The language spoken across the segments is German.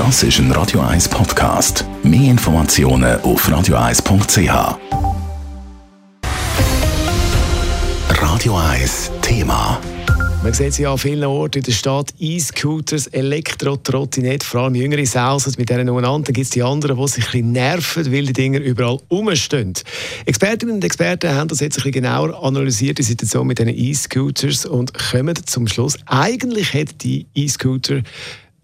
Das ist ein Radio 1 Podcast. Mehr Informationen auf radio1.ch. Radio 1 Thema. Man sieht sie an vielen Orten in der Stadt, E-Scooters, Elektro-Trottinette, vor allem jüngere Sausen mit denen umeinander. Dann gibt es die anderen, die sich ein bisschen nerven, weil die Dinger überall rumstehen. Expertinnen und Experten haben das jetzt ein bisschen genauer analysiert, die Situation mit diesen E-Scooters und kommen zum Schluss, eigentlich hätten die E-Scooter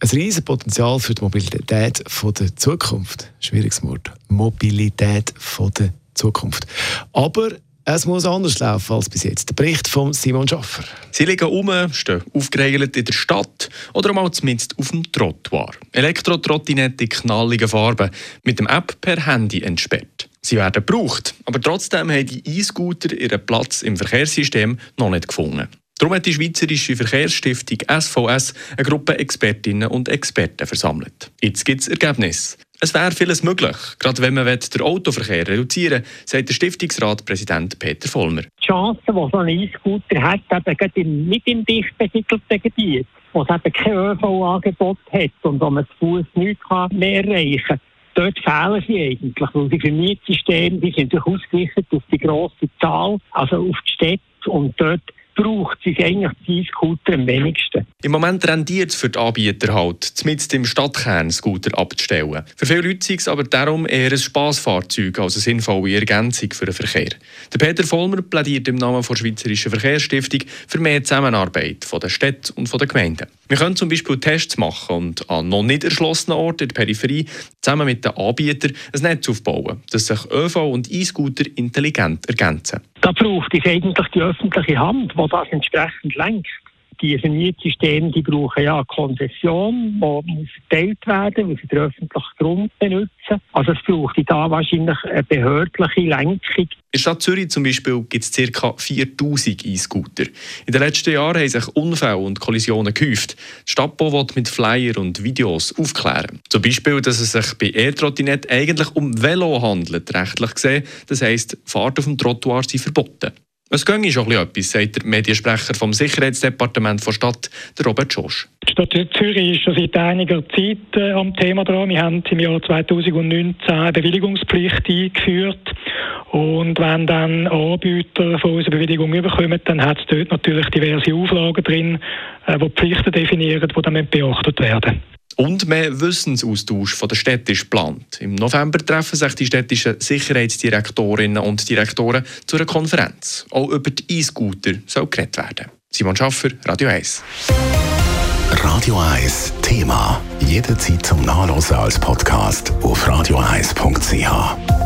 ein riesiges Potenzial für die Mobilität der Zukunft. Schwieriges Wort. Mobilität der Zukunft. Aber es muss anders laufen als bis jetzt. Der Bericht von Simon Schaffer. Sie liegen um, stehen aufgeregelt in der Stadt oder mal zumindest auf dem Trottoir. Elektro-Trottinette in knalligen Farben, mit dem App per Handy entsperrt. Sie werden gebraucht, aber trotzdem haben die E-Scooter ihren Platz im Verkehrssystem noch nicht gefunden. Darum hat die Schweizerische Verkehrsstiftung SVS eine Gruppe Expertinnen und Experten versammelt. Jetzt gibt es Ergebnisse. Es wäre vieles möglich, gerade wenn man den Autoverkehr reduzieren will, sagt der Stiftungsratpräsident Peter Vollmer. Die Chance, die so ein E-Scooter hat, eben nicht im dicht besiedelten Gebiet, wo es eben kein ÖV-Angebot hat und wo man zu Fuß nichts mehr erreichen kann, dort fehlen sie eigentlich, weil die Vermietsysteme die sind durch ausgerichtet auf die grosse Zahl, also auf die Städte und dort braucht sich eigentlich die E-Scooter am wenigsten. Im Moment rendiert es für die Anbieter halt, zumindest im Stadtkern Scooter abzustellen. Für viele Leute ist es aber darum eher ein Spassfahrzeug als eine sinnvolle Ergänzung für den Verkehr. Der Peter Vollmer plädiert im Namen der Schweizerischen Verkehrsstiftung für mehr Zusammenarbeit von den Städten und von den Gemeinden. Wir können zum Beispiel Tests machen und an noch nicht erschlossenen Orten in der Peripherie zusammen mit den Anbietern ein Netz aufbauen, das sich ÖV und E-Scooter intelligent ergänzen. Da braucht es eigentlich die öffentliche Hand, die das entsprechend lenkt. Die Vermietsysteme die brauchen ja eine Konzession, die muss verteilt werden, weil sie den öffentlichen Grund benutzen. Also es braucht da wahrscheinlich eine behördliche Lenkung. In der Stadt Zürich zum Beispiel gibt es ca. 4000 E-Scooter. In den letzten Jahren haben sich Unfälle und Kollisionen gehäuft. Die Stadtbau will mit Flyer und Videos aufklären. Zum Beispiel, dass es sich bei E-Trottinette eigentlich um Velo handelt, rechtlich gesehen. Das heisst, Fahrt auf dem Trottoir sind verboten. Es ginge schon etwas, sagt der Mediensprecher vom Sicherheitsdepartement der Stadt, Robert Schosch. Die Stadt Zürich ist schon seit einiger Zeit äh, am Thema dran. Wir haben im Jahr 2019 eine Bewilligungspflicht eingeführt. Und wenn dann Anbieter von unserer Bewilligung überkommen, dann hat es dort natürlich diverse Auflagen drin, äh, die Pflichten definieren, die dann beachtet werden. Und mehr Wissensaustausch von der Städte ist geplant. Im November treffen sich die städtischen Sicherheitsdirektorinnen und Direktoren zu einer Konferenz. Auch über die E-Scooter soll geredet werden. Simon Schaffer, Radio 1. Radio 1 Thema. Jederzeit zum Nachlesen als Podcast auf radio1.ch.